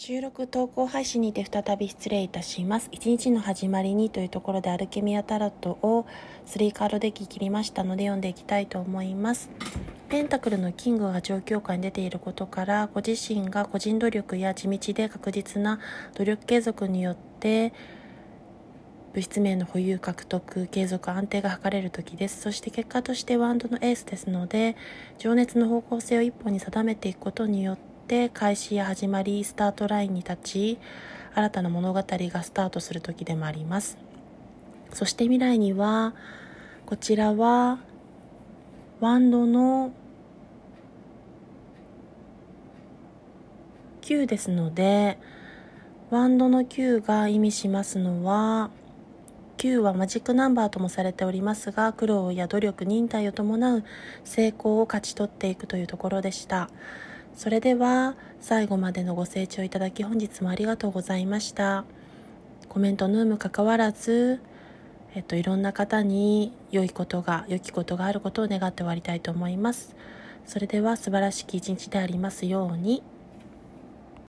収録投稿配信にて再び失礼いたします。一日の始まりにというところでアルケミアタロットを3カードデッキ切りましたので読んでいきたいと思います。ペンタクルのキングが状況下に出ていることからご自身が個人努力や地道で確実な努力継続によって物質面の保有獲得継続安定が図れる時ですそして結果としてワンドのエースですので情熱の方向性を一本に定めていくことによってって開始や始まりスタートラインに立ち新たな物語がスタートする時でもあります。そして未来にはこちらはワンドの9ですのでワンドの9が意味しますのは9はマジックナンバーともされておりますが苦労や努力忍耐を伴う成功を勝ち取っていくというところでした。それでは最後までのご清聴いただき本日もありがとうございましたコメントヌームかかわらずえっといろんな方に良いことが良きことがあることを願って終わりたいと思いますそれでは素晴らしき一日でありますように。